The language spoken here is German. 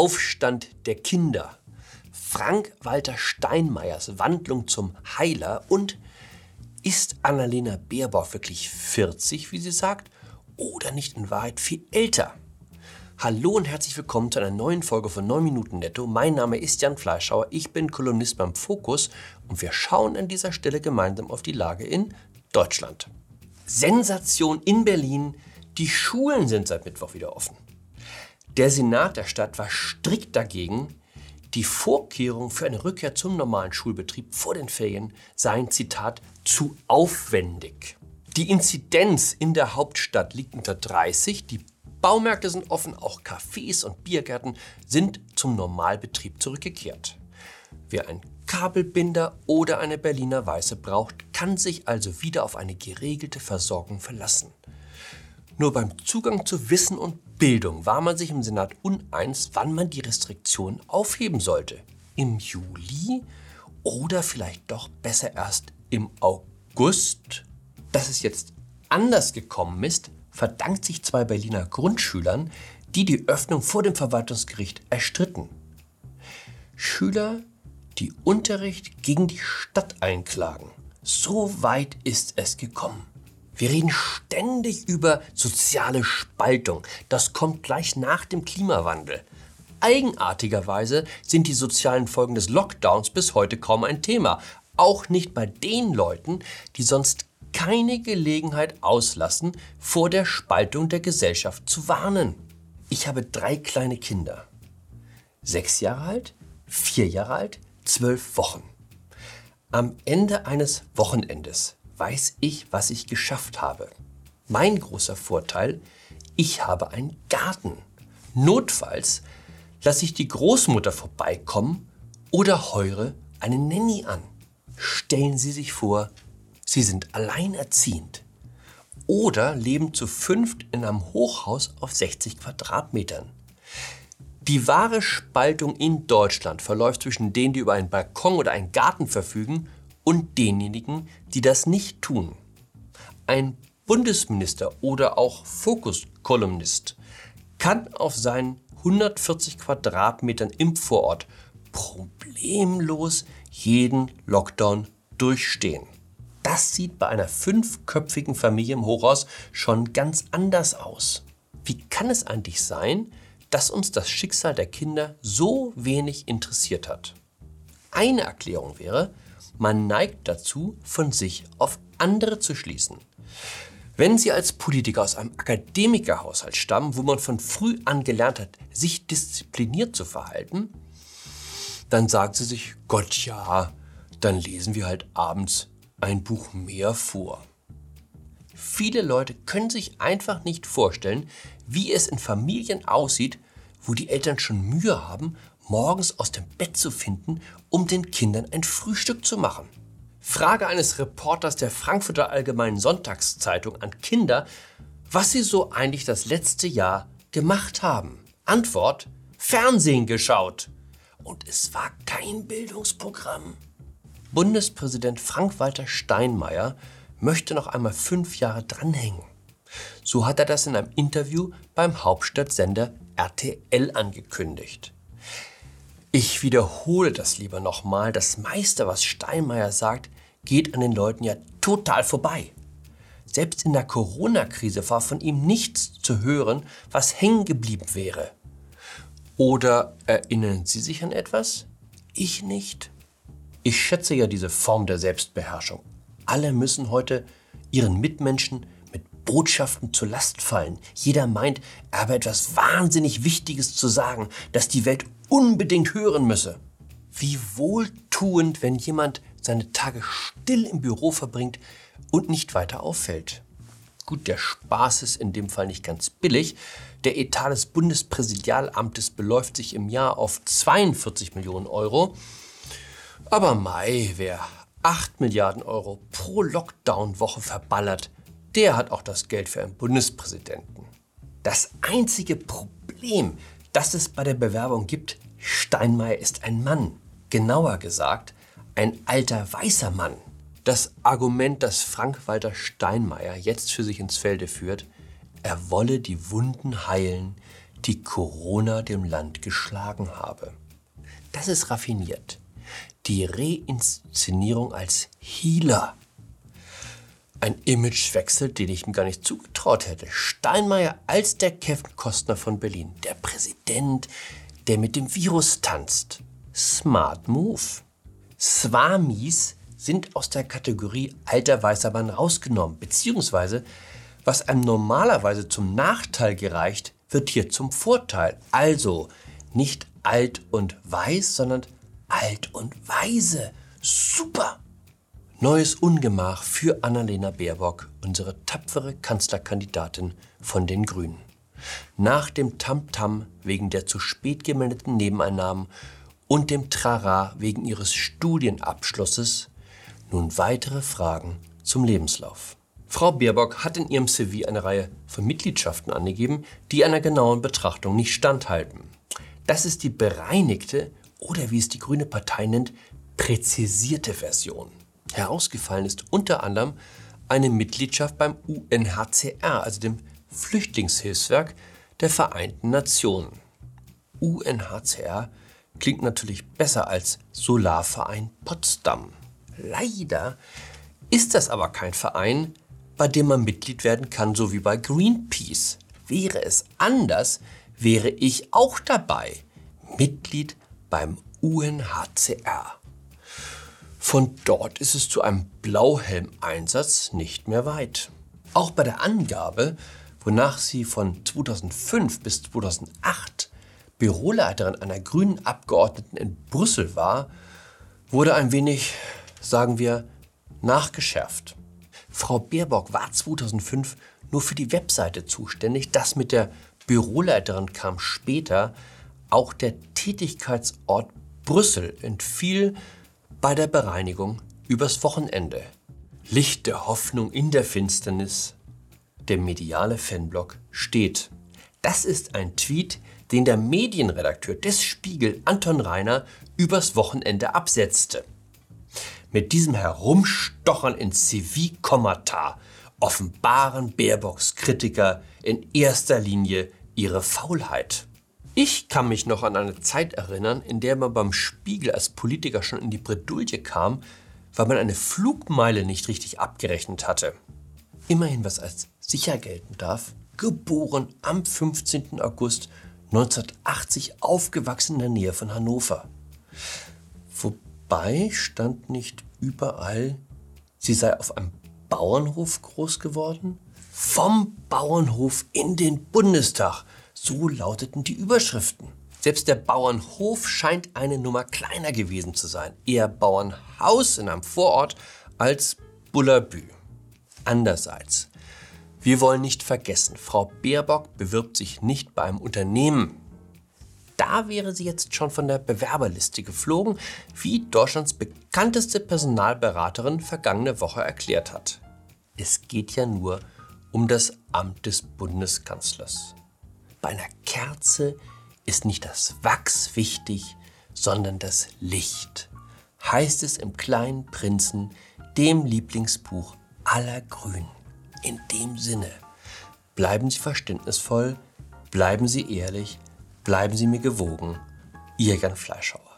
Aufstand der Kinder, Frank-Walter Steinmeiers Wandlung zum Heiler und ist Annalena Baerbock wirklich 40, wie sie sagt, oder nicht in Wahrheit viel älter? Hallo und herzlich willkommen zu einer neuen Folge von 9 Minuten Netto. Mein Name ist Jan Fleischhauer, ich bin Kolumnist beim Fokus und wir schauen an dieser Stelle gemeinsam auf die Lage in Deutschland. Sensation in Berlin, die Schulen sind seit Mittwoch wieder offen. Der Senat der Stadt war strikt dagegen, die Vorkehrungen für eine Rückkehr zum normalen Schulbetrieb vor den Ferien seien, Zitat, zu aufwendig. Die Inzidenz in der Hauptstadt liegt unter 30, die Baumärkte sind offen, auch Cafés und Biergärten sind zum Normalbetrieb zurückgekehrt. Wer einen Kabelbinder oder eine Berliner Weiße braucht, kann sich also wieder auf eine geregelte Versorgung verlassen. Nur beim Zugang zu Wissen und Bildung war man sich im Senat uneins, wann man die Restriktionen aufheben sollte. Im Juli oder vielleicht doch besser erst im August? Dass es jetzt anders gekommen ist, verdankt sich zwei Berliner Grundschülern, die die Öffnung vor dem Verwaltungsgericht erstritten. Schüler, die Unterricht gegen die Stadt einklagen. So weit ist es gekommen. Wir reden ständig über soziale Spaltung. Das kommt gleich nach dem Klimawandel. Eigenartigerweise sind die sozialen Folgen des Lockdowns bis heute kaum ein Thema. Auch nicht bei den Leuten, die sonst keine Gelegenheit auslassen, vor der Spaltung der Gesellschaft zu warnen. Ich habe drei kleine Kinder. Sechs Jahre alt, vier Jahre alt, zwölf Wochen. Am Ende eines Wochenendes weiß ich, was ich geschafft habe. Mein großer Vorteil, ich habe einen Garten. Notfalls lasse ich die Großmutter vorbeikommen oder heure eine Nanny an. Stellen Sie sich vor, Sie sind alleinerziehend oder leben zu fünft in einem Hochhaus auf 60 Quadratmetern. Die wahre Spaltung in Deutschland verläuft zwischen denen, die über einen Balkon oder einen Garten verfügen und denjenigen, die das nicht tun. Ein Bundesminister oder auch Fokus-Kolumnist kann auf seinen 140 Quadratmetern im Vorort problemlos jeden Lockdown durchstehen. Das sieht bei einer fünfköpfigen Familie im Hochhaus schon ganz anders aus. Wie kann es eigentlich sein, dass uns das Schicksal der Kinder so wenig interessiert hat? Eine Erklärung wäre, man neigt dazu, von sich auf andere zu schließen. Wenn Sie als Politiker aus einem Akademikerhaushalt stammen, wo man von früh an gelernt hat, sich diszipliniert zu verhalten, dann sagen Sie sich, Gott ja, dann lesen wir halt abends ein Buch mehr vor. Viele Leute können sich einfach nicht vorstellen, wie es in Familien aussieht, wo die Eltern schon Mühe haben, morgens aus dem Bett zu finden, um den Kindern ein Frühstück zu machen. Frage eines Reporters der Frankfurter Allgemeinen Sonntagszeitung an Kinder, was sie so eigentlich das letzte Jahr gemacht haben. Antwort, Fernsehen geschaut. Und es war kein Bildungsprogramm. Bundespräsident Frank-Walter Steinmeier möchte noch einmal fünf Jahre dranhängen. So hat er das in einem Interview beim Hauptstadtsender RTL angekündigt. Ich wiederhole das lieber nochmal. Das meiste, was Steinmeier sagt, geht an den Leuten ja total vorbei. Selbst in der Corona-Krise war von ihm nichts zu hören, was hängen geblieben wäre. Oder erinnern Sie sich an etwas? Ich nicht. Ich schätze ja diese Form der Selbstbeherrschung. Alle müssen heute ihren Mitmenschen mit Botschaften zur Last fallen. Jeder meint, er habe etwas wahnsinnig Wichtiges zu sagen, das die Welt unbedingt hören müsse. Wie wohltuend, wenn jemand seine Tage still im Büro verbringt und nicht weiter auffällt. Gut, der Spaß ist in dem Fall nicht ganz billig. Der Etat des Bundespräsidialamtes beläuft sich im Jahr auf 42 Millionen Euro. Aber Mai, wer 8 Milliarden Euro pro Lockdown-Woche verballert, der hat auch das Geld für einen Bundespräsidenten. Das einzige Problem, das es bei der Bewerbung gibt, Steinmeier ist ein Mann. Genauer gesagt, ein alter weißer Mann. Das Argument, das Frank-Walter Steinmeier jetzt für sich ins Felde führt, er wolle die Wunden heilen, die Corona dem Land geschlagen habe. Das ist raffiniert. Die Reinszenierung als Healer. Ein Imagewechsel, den ich ihm gar nicht zugetraut hätte. Steinmeier als der Kevin Kostner von Berlin. Der Präsident, der mit dem Virus tanzt. Smart Move. Swamis sind aus der Kategorie alter weißer Mann rausgenommen, beziehungsweise was einem normalerweise zum Nachteil gereicht, wird hier zum Vorteil. Also nicht alt und weiß, sondern alt und weise. Super! Neues Ungemach für Annalena Baerbock, unsere tapfere Kanzlerkandidatin von den Grünen. Nach dem Tamtam -Tam wegen der zu spät gemeldeten Nebeneinnahmen und dem Trara wegen ihres Studienabschlusses nun weitere Fragen zum Lebenslauf. Frau Baerbock hat in ihrem CV eine Reihe von Mitgliedschaften angegeben, die einer genauen Betrachtung nicht standhalten. Das ist die bereinigte oder wie es die Grüne Partei nennt, präzisierte Version. Herausgefallen ist unter anderem eine Mitgliedschaft beim UNHCR, also dem Flüchtlingshilfswerk der Vereinten Nationen. UNHCR klingt natürlich besser als Solarverein Potsdam. Leider ist das aber kein Verein, bei dem man Mitglied werden kann, so wie bei Greenpeace. Wäre es anders, wäre ich auch dabei. Mitglied beim UNHCR. Von dort ist es zu einem Blauhelm-Einsatz nicht mehr weit. Auch bei der Angabe, wonach sie von 2005 bis 2008 Büroleiterin einer grünen Abgeordneten in Brüssel war, wurde ein wenig sagen wir, nachgeschärft. Frau Baerbock war 2005 nur für die Webseite zuständig. Das mit der Büroleiterin kam später. Auch der Tätigkeitsort Brüssel entfiel bei der Bereinigung übers Wochenende. Licht der Hoffnung in der Finsternis. Der mediale Fanblock steht. Das ist ein Tweet, den der Medienredakteur des Spiegel Anton Reiner übers Wochenende absetzte. Mit diesem Herumstochern in Civilkommata offenbaren Baerbocks Kritiker in erster Linie ihre Faulheit. Ich kann mich noch an eine Zeit erinnern, in der man beim Spiegel als Politiker schon in die Bredouille kam, weil man eine Flugmeile nicht richtig abgerechnet hatte. Immerhin, was als sicher gelten darf, geboren am 15. August 1980, aufgewachsen in der Nähe von Hannover. Wobei stand nicht überall, sie sei auf einem Bauernhof groß geworden? Vom Bauernhof in den Bundestag. So lauteten die Überschriften. Selbst der Bauernhof scheint eine Nummer kleiner gewesen zu sein. Eher Bauernhaus in einem Vorort als Bullabü. Andererseits, wir wollen nicht vergessen, Frau Baerbock bewirbt sich nicht bei einem Unternehmen, da wäre sie jetzt schon von der Bewerberliste geflogen, wie Deutschlands bekannteste Personalberaterin vergangene Woche erklärt hat. Es geht ja nur um das Amt des Bundeskanzlers. Bei einer Kerze ist nicht das Wachs wichtig, sondern das Licht, heißt es im kleinen Prinzen, dem Lieblingsbuch aller Grünen. In dem Sinne, bleiben Sie verständnisvoll, bleiben Sie ehrlich, Bleiben Sie mir gewogen, Ihr Jan Fleischhauer.